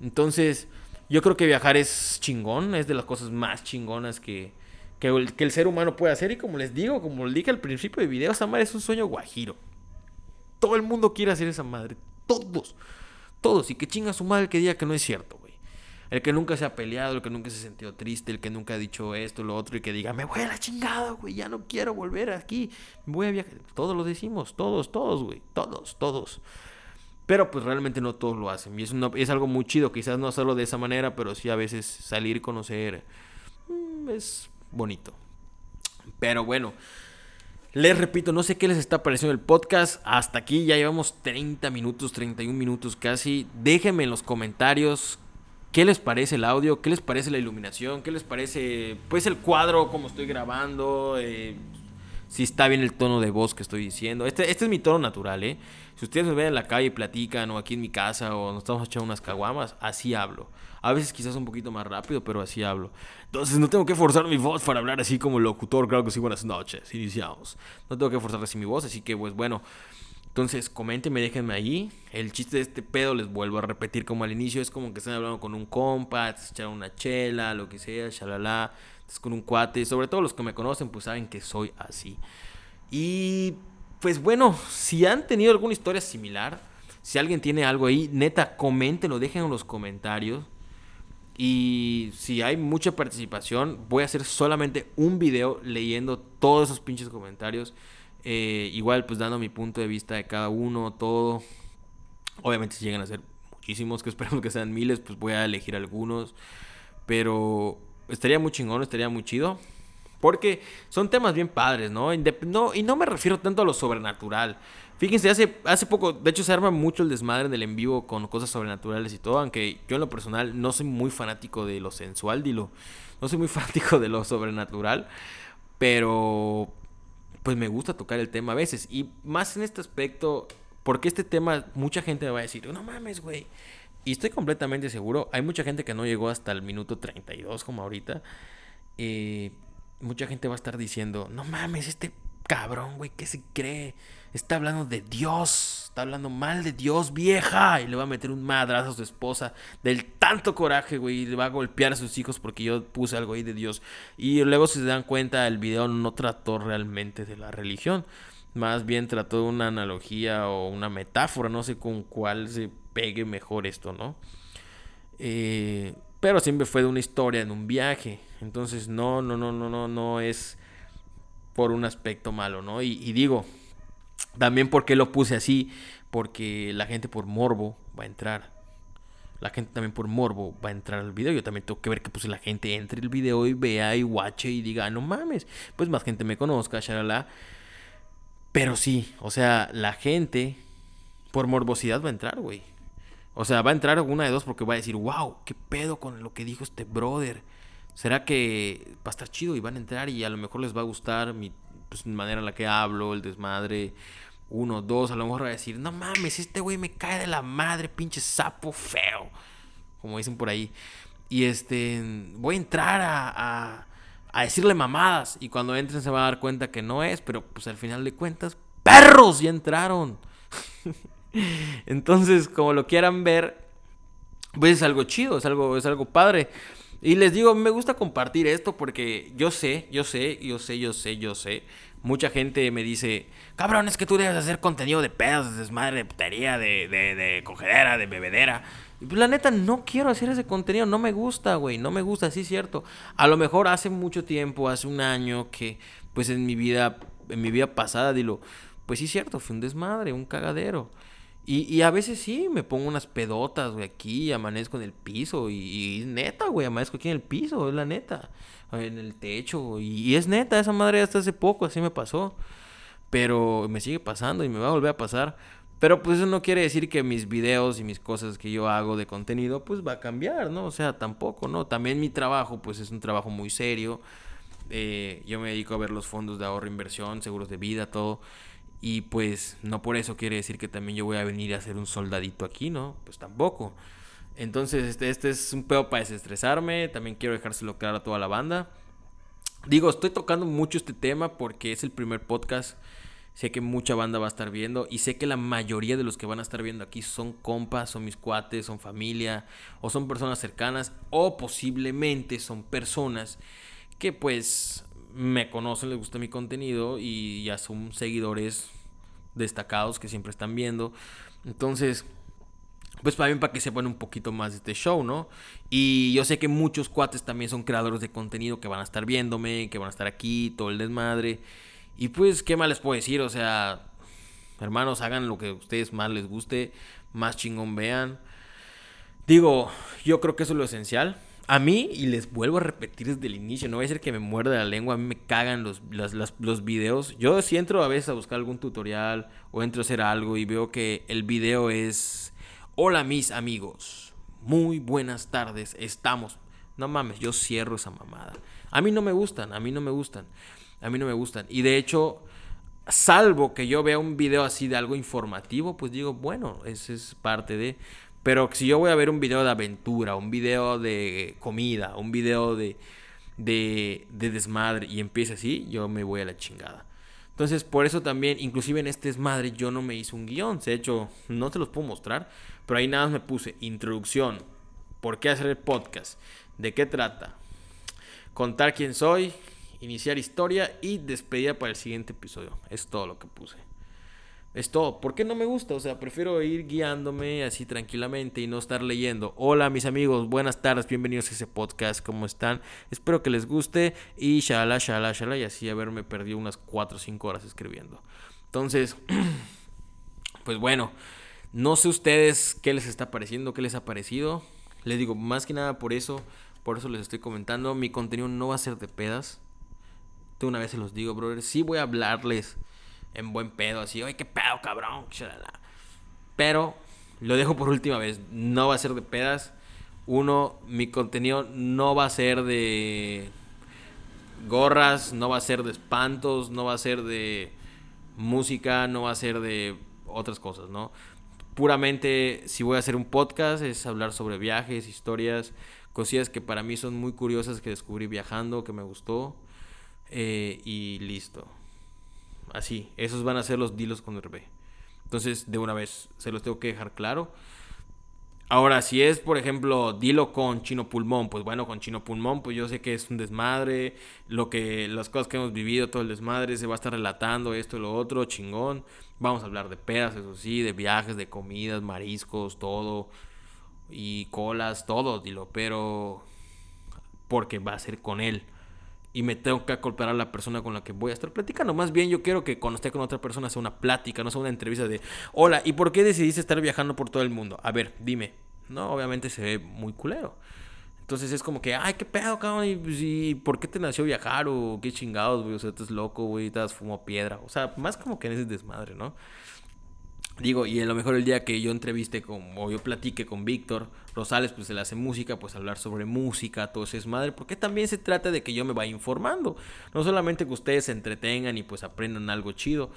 [SPEAKER 1] Entonces, yo creo que viajar es chingón, es de las cosas más chingonas que, que, el, que el ser humano puede hacer. Y como les digo, como les dije al principio del video, esa madre es un sueño guajiro. Todo el mundo quiere hacer esa madre, todos, todos. Y que chinga su madre que diga que no es cierto. El que nunca se ha peleado, el que nunca se sintió triste, el que nunca ha dicho esto, lo otro, y que diga, me voy a la chingada, güey, ya no quiero volver aquí, me voy a viajar. Todos lo decimos, todos, todos, güey, todos, todos. Pero pues realmente no todos lo hacen. Y es, es algo muy chido, quizás no hacerlo de esa manera, pero sí a veces salir y conocer mm, es bonito. Pero bueno. Les repito, no sé qué les está pareciendo el podcast. Hasta aquí ya llevamos 30 minutos, 31 minutos casi. Déjenme en los comentarios ¿Qué les parece el audio? ¿Qué les parece la iluminación? ¿Qué les parece, pues, el cuadro, cómo estoy grabando? Eh, si está bien el tono de voz que estoy diciendo. Este, este es mi tono natural, ¿eh? Si ustedes me ven en la calle y platican, o aquí en mi casa, o nos estamos echando unas caguamas, así hablo. A veces quizás un poquito más rápido, pero así hablo. Entonces no tengo que forzar mi voz para hablar así como locutor. Claro que sí, buenas noches. Iniciamos. No tengo que forzar así mi voz, así que, pues, bueno. Entonces, coméntenme, déjenme ahí. El chiste de este pedo, les vuelvo a repetir como al inicio, es como que están hablando con un compa, echar una chela, lo que sea, shalala, estás con un cuate. Sobre todo los que me conocen, pues saben que soy así. Y pues bueno, si han tenido alguna historia similar, si alguien tiene algo ahí, neta, coméntenlo, dejen en los comentarios. Y si hay mucha participación, voy a hacer solamente un video leyendo todos esos pinches comentarios. Eh, igual, pues dando mi punto de vista de cada uno, todo. Obviamente, si llegan a ser muchísimos, que esperemos que sean miles, pues voy a elegir algunos. Pero estaría muy chingón, estaría muy chido. Porque son temas bien padres, ¿no? no y no me refiero tanto a lo sobrenatural. Fíjense, hace, hace poco, de hecho se arma mucho el desmadre en el en vivo con cosas sobrenaturales y todo, aunque yo en lo personal no soy muy fanático de lo sensual, dilo. No soy muy fanático de lo sobrenatural, pero pues me gusta tocar el tema a veces. Y más en este aspecto, porque este tema mucha gente me va a decir, no mames, güey. Y estoy completamente seguro, hay mucha gente que no llegó hasta el minuto 32 como ahorita. Eh, mucha gente va a estar diciendo, no mames, este cabrón, güey, ¿qué se cree? Está hablando de Dios, está hablando mal de Dios, vieja. Y le va a meter un madrazo a su esposa del tanto coraje, güey. Y le va a golpear a sus hijos porque yo puse algo ahí de Dios. Y luego si se dan cuenta, el video no trató realmente de la religión. Más bien trató de una analogía o una metáfora, no sé con cuál se pegue mejor esto, ¿no? Eh, pero siempre fue de una historia, en un viaje. Entonces, no, no, no, no, no, no es por un aspecto malo, ¿no? y digo, también porque lo puse así, porque la gente por morbo va a entrar. La gente también por morbo va a entrar al video. Yo también tengo que ver que pues la gente entre el video y vea y watche y diga, no mames, pues más gente me conozca, shalala. Pero sí, o sea, la gente por morbosidad va a entrar, güey. O sea, va a entrar alguna de dos porque va a decir, wow, qué pedo con lo que dijo este brother. ¿Será que va a estar chido y van a entrar y a lo mejor les va a gustar mi pues, manera en la que hablo, el desmadre? uno, dos, a lo mejor va a decir, no mames, este güey me cae de la madre, pinche sapo feo, como dicen por ahí. Y este, voy a entrar a, a, decirle mamadas. Y cuando entren se va a dar cuenta que no es, pero pues al final de cuentas, perros ya entraron. Entonces, como lo quieran ver, pues es algo chido, es algo, es algo padre. Y les digo, me gusta compartir esto porque yo sé, yo sé, yo sé, yo sé, yo sé mucha gente me dice, cabrón, es que tú debes hacer contenido de pedos, de desmadre, de putería, de, de, de cogedera, de bebedera. Y pues la neta, no quiero hacer ese contenido, no me gusta, güey, no me gusta, sí cierto. A lo mejor hace mucho tiempo, hace un año, que pues en mi vida, en mi vida pasada, dilo, pues sí cierto, fue un desmadre, un cagadero. Y, y a veces sí, me pongo unas pedotas, güey, aquí, amanezco en el piso, y, y neta, güey, amanezco aquí en el piso, es la neta en el techo. Y, es neta, esa madre hasta hace poco así me pasó. Pero me sigue pasando y me va a volver a pasar. Pero pues eso no quiere decir que mis videos y mis cosas que yo hago de contenido pues va a cambiar, ¿no? O sea, tampoco, ¿no? También mi trabajo pues es un trabajo muy serio. eh, yo me dedico a ver los fondos de ahorro, inversión, seguros de vida, todo. Y pues no por eso quiere decir que también yo voy a venir a ser un soldadito aquí, ¿no? Pues tampoco. Entonces, este, este es un pedo para desestresarme. También quiero dejárselo claro a toda la banda. Digo, estoy tocando mucho este tema porque es el primer podcast. Sé que mucha banda va a estar viendo y sé que la mayoría de los que van a estar viendo aquí son compas, son mis cuates, son familia o son personas cercanas o posiblemente son personas que pues me conocen, les gusta mi contenido y ya son seguidores destacados que siempre están viendo. Entonces, pues para para que sepan un poquito más de este show, ¿no? Y yo sé que muchos cuates también son creadores de contenido que van a estar viéndome, que van a estar aquí, todo el desmadre. Y pues, ¿qué más les puedo decir? O sea, hermanos, hagan lo que a ustedes más les guste, más chingón vean. Digo, yo creo que eso es lo esencial. A mí, y les vuelvo a repetir desde el inicio, no voy a ser que me muerda la lengua, a mí me cagan los, los videos. Yo si entro a veces a buscar algún tutorial o entro a hacer algo y veo que el video es, hola mis amigos, muy buenas tardes, estamos. No mames, yo cierro esa mamada. A mí no me gustan, a mí no me gustan, a mí no me gustan. Y de hecho, salvo que yo vea un video así de algo informativo, pues digo, bueno, ese es parte de... Pero si yo voy a ver un video de aventura, un video de comida, un video de, de, desmadre y empieza así, yo me voy a la chingada. Entonces, por eso también, inclusive en este desmadre, yo no me hice un guion. De hecho, no te los puedo mostrar, pero ahí nada más me puse introducción, por qué hacer el podcast, de qué trata, contar quién soy, iniciar historia y despedida para el siguiente episodio. Es todo lo que puse. Es todo. ¿Por qué no me gusta? O sea, prefiero ir guiándome así tranquilamente y no estar leyendo. Hola mis amigos, buenas tardes, bienvenidos a ese podcast, ¿cómo están? Espero que les guste y shala, shala, shala y así haberme perdido unas 4 o 5 horas escribiendo. Entonces, pues bueno, no sé ustedes qué les está pareciendo, qué les ha parecido. Les digo, más que nada por eso, por eso les estoy comentando, mi contenido no va a ser de pedas. De una vez se los digo, brother, sí voy a hablarles en buen pedo, así, oye, qué pedo, cabrón. Pero lo dejo por última vez, no va a ser de pedas. Uno, mi contenido no va a ser de gorras, no va a ser de espantos, no va a ser de música, no va a ser de otras cosas, ¿no? Puramente, si voy a hacer un podcast, es hablar sobre viajes, historias, cosillas que para mí son muy curiosas que descubrí viajando, que me gustó, eh, y listo. Así, esos van a ser los dilos con RB. Entonces, de una vez, se los tengo que dejar claro. Ahora, si es, por ejemplo, dilo con Chino Pulmón, pues bueno, con Chino Pulmón, pues yo sé que es un desmadre, lo que, las cosas que hemos vivido, todo el desmadre, se va a estar relatando esto y lo otro, chingón. Vamos a hablar de pedas, eso sí, de viajes, de comidas, mariscos, todo, y colas, todo, dilo, pero porque va a ser con él y me tengo que acoplar a la persona con la que voy a estar platicando. Más bien yo quiero que cuando esté con otra persona sea una plática, no sea una entrevista de, hola, ¿y por qué decidiste estar viajando por todo el mundo? A ver, dime. No, obviamente se ve muy culero. Entonces es como que, ay, qué pedo, cabrón, y, pues, por qué te nació viajar? O qué chingados, güey, o sea, estás loco, güey, estás fumo piedra. O sea, más como que en ese desmadre, ¿no? Digo, y a lo mejor el día que yo entreviste con, o yo platique con Víctor Rosales, pues se le hace música, pues hablar sobre música, todo eso es madre, porque también se trata de que yo me vaya informando. No solamente que ustedes se entretengan y pues aprendan algo chido,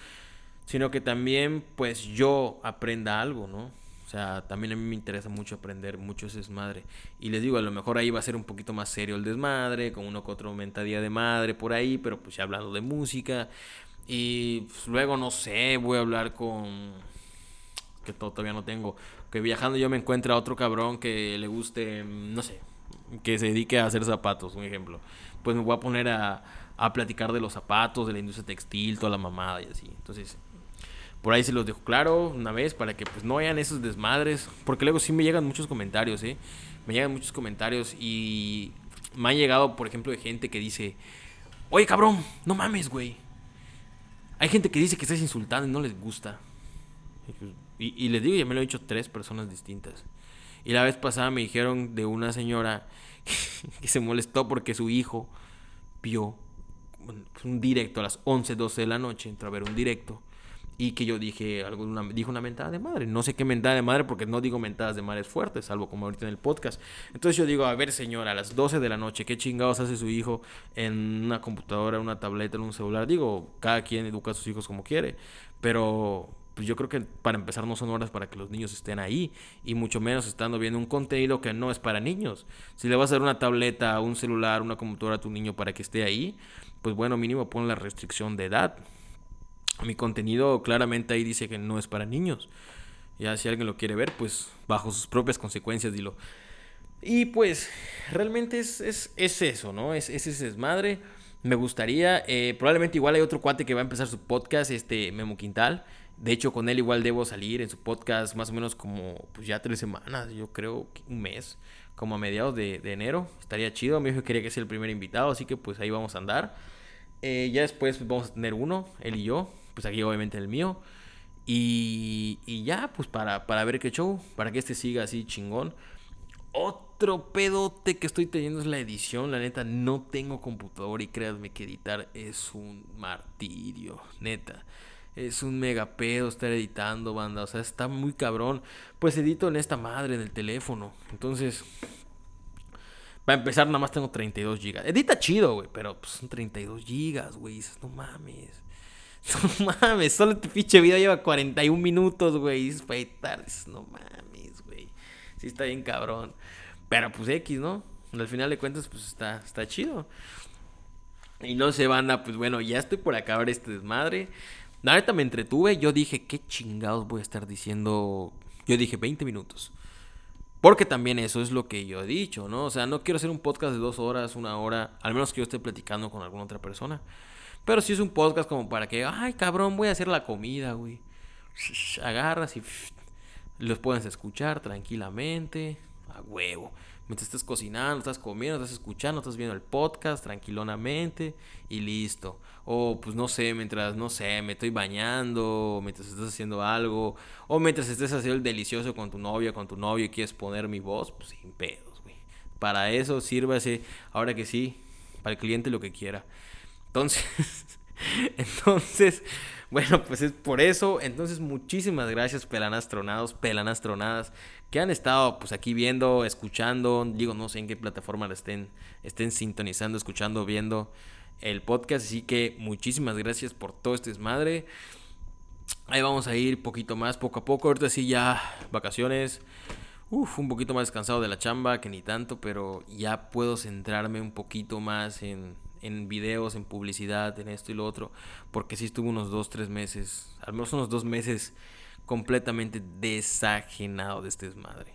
[SPEAKER 1] sino que también pues yo aprenda algo, ¿no? O sea, también a mí me interesa mucho aprender mucho ese desmadre. Y les digo, a lo mejor ahí va a ser un poquito más serio el desmadre, con uno que otro mentadía de madre por ahí, pero pues ya hablando de música. Y pues, luego, no sé, voy a hablar con que todavía no tengo. Que viajando yo me encuentre a otro cabrón que le guste, no sé, que se dedique a hacer zapatos, un ejemplo. Pues me voy a poner a, a platicar de los zapatos, de la industria textil, toda la mamada y así. Entonces, por ahí se los dejo claro una vez para que pues no hayan esos desmadres. Porque luego sí me llegan muchos comentarios, ¿eh? Me llegan muchos comentarios y me han llegado, por ejemplo, de gente que dice, oye cabrón, no mames, güey. Hay gente que dice que estás insultando y no les gusta. Pues, y, les digo, ya me lo han dicho tres personas distintas. Y la vez pasada me dijeron de una señora que se molestó porque su hijo vio un directo a las 11, 12 de la noche, entró a ver un directo. y que yo dije algo, una, dijo una mentada de madre. No sé qué mentada de madre porque no digo mentadas de madres fuertes, salvo como ahorita en el podcast. Entonces yo digo, a ver señora, a las 12 de la noche, ¿qué chingados hace su hijo en una computadora, una tableta, en un celular? Digo, cada quien educa a sus hijos como quiere, pero pues yo creo que para empezar no son horas para que los niños estén ahí y mucho menos estando viendo un contenido que no es para niños. Si le vas a dar una tableta, un celular, una computadora a tu niño para que esté ahí, pues bueno, mínimo pon la restricción de edad. Mi contenido claramente ahí dice que no es para niños. Ya si alguien lo quiere ver, pues bajo sus propias consecuencias, dilo. Y pues realmente es, es, es eso, ¿no? Es, es ese desmadre. Me gustaría, eh, probablemente igual hay otro cuate que va a empezar su podcast, este Memo Quintal. De hecho, con él igual debo salir en su podcast más o menos como pues ya tres semanas, yo creo un mes, como a mediados de, enero. Estaría chido, dijo que quería que sea el primer invitado, así que pues ahí vamos a andar. Eh, ya después pues, vamos a tener uno, él y yo pues aquí obviamente el mío. Y, y ya, pues para, para ver qué show, para que este siga así chingón. Otro pedote que estoy teniendo es la edición. La neta, no tengo computador y créanme que editar es un martirio, neta. Es un mega pedo estar editando, banda. O sea, está muy cabrón. Pues edito en esta madre, en el teléfono. Entonces, para empezar, nada más tengo 32 gigas. Edita chido, güey, pero pues son 32 gigas, güey. No mames. No mames, solo este pinche video lleva 41 minutos, güey. No mames, güey. Sí está bien cabrón. Pero pues X, ¿no? Al final de cuentas, pues está, está chido. Y no se banda, pues bueno, ya estoy por acabar este desmadre. Ahorita me entretuve, yo dije, ¿qué chingados voy a estar diciendo? Yo dije 20 minutos. Porque también eso es lo que yo he dicho, ¿no? O sea, no quiero hacer un podcast de dos horas, una hora, al menos que yo esté platicando con alguna otra persona. Pero si es un podcast como para que, ay, cabrón, voy a hacer la comida, güey. Agarras y los puedes escuchar tranquilamente, a huevo. Mientras estés cocinando, estás comiendo, estás escuchando, estás viendo el podcast tranquilonamente y listo. O pues no sé, mientras, no sé, me estoy bañando, mientras estás haciendo algo, o mientras estés haciendo el delicioso con tu novia, con tu novio y quieres poner mi voz, pues sin pedos, güey. Para eso sírvase, ahora que sí, para el cliente lo que quiera. Entonces, entonces, bueno, pues es por eso. Entonces, muchísimas gracias, pelanastronados, pelanastronadas, que han estado pues aquí viendo, escuchando. Digo, no sé en qué plataforma estén, estén sintonizando, escuchando, viendo el podcast. Así que muchísimas gracias por todo este desmadre. Ahí vamos a ir poquito más, poco a poco. Ahorita sí ya vacaciones. Uf, un poquito más descansado de la chamba, que ni tanto, pero ya puedo centrarme un poquito más en, en videos, en publicidad, en esto y lo otro, porque sí estuve unos dos, tres meses, al menos unos dos meses completamente desajenado de este desmadre.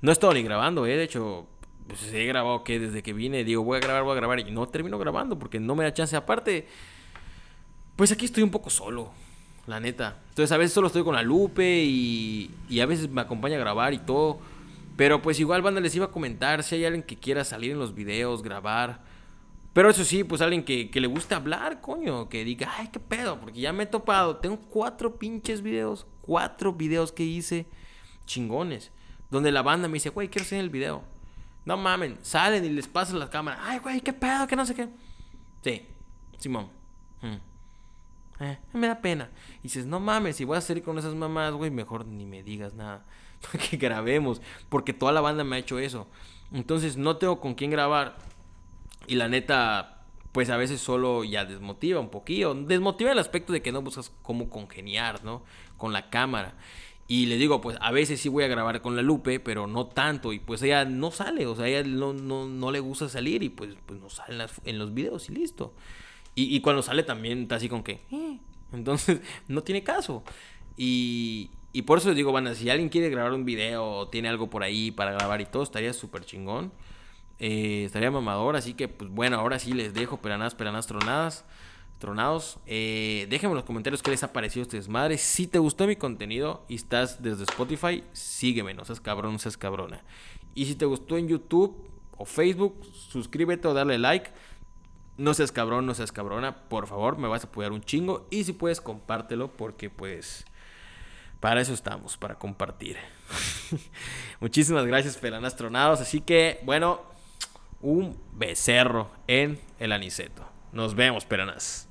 [SPEAKER 1] No he estado ni grabando, ¿eh? de hecho, pues he grabado que desde que vine, digo, voy a grabar, voy a grabar, y no termino grabando porque no me da chance. Aparte, pues aquí estoy un poco solo, la neta. Entonces a veces solo estoy con la Lupe y, y a veces me acompaña a grabar y todo. Pero pues igual, banda, les iba a comentar si hay alguien que quiera salir en los videos, grabar pero eso sí, pues alguien que, le guste hablar, coño, que diga, ay, qué pedo, porque ya me he topado. Tengo cuatro pinches videos, cuatro videos que hice chingones, donde la banda me dice, güey, quiero hacer el video. No mamen, salen y les pasan la cámara, ay, güey, qué pedo, que no sé qué. Sí, Simón. Hmm. Eh, me da pena. Y dices, no mames, si voy a salir con esas mamás, güey, mejor ni me digas nada. que grabemos, porque toda la banda me ha hecho eso. Entonces no tengo con quién grabar y la neta, pues a veces solo ya desmotiva un poquillo. Desmotiva el aspecto de que no buscas cómo congeniar, ¿no? Con la cámara. Y le digo, pues a veces sí voy a grabar con la Lupe, pero no tanto. Y pues ella no sale, o sea, ella no, no, le gusta salir y pues, pues no sale en, los videos y listo. Y, cuando sale también está así con que... Eh". Entonces, no tiene caso. Y, y por eso les digo, van si alguien quiere grabar un video o tiene algo por ahí para grabar y todo, estaría súper chingón. Eh, estaría mamador, así que pues bueno, ahora sí les dejo peranas, peranas tronadas. Tronados, eh, déjenme en los comentarios qué les ha parecido este desmadre. Si te gustó mi contenido y estás desde Spotify, sígueme, no seas cabrón, no seas cabrona. Y si te gustó en YouTube o Facebook, suscríbete o dale like. No seas cabrón, no seas cabrona, por favor, me vas a apoyar un chingo. Y si puedes, compártelo, porque pues para eso estamos, para compartir. Muchísimas gracias, pelanastronados. Así que, bueno, un becerro en el aniceto. Nos vemos, peranas.